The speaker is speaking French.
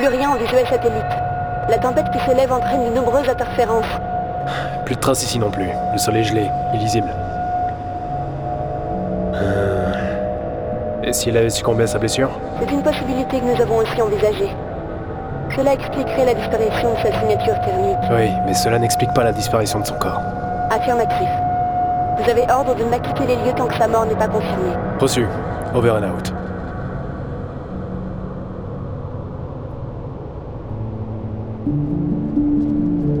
Plus rien en visuel satellite. La tempête qui s'élève entraîne de nombreuses interférences. Plus de traces ici non plus. Le sol est gelé, illisible. Euh, Et s'il avait succombé à sa blessure? C'est une possibilité que nous avons aussi envisagée. Cela expliquerait la disparition de sa signature thermique. Oui, mais cela n'explique pas la disparition de son corps. Affirmatif. Vous avez ordre de ne pas quitter les lieux tant que sa mort n'est pas confirmée. Reçu. Over and out. Thank you.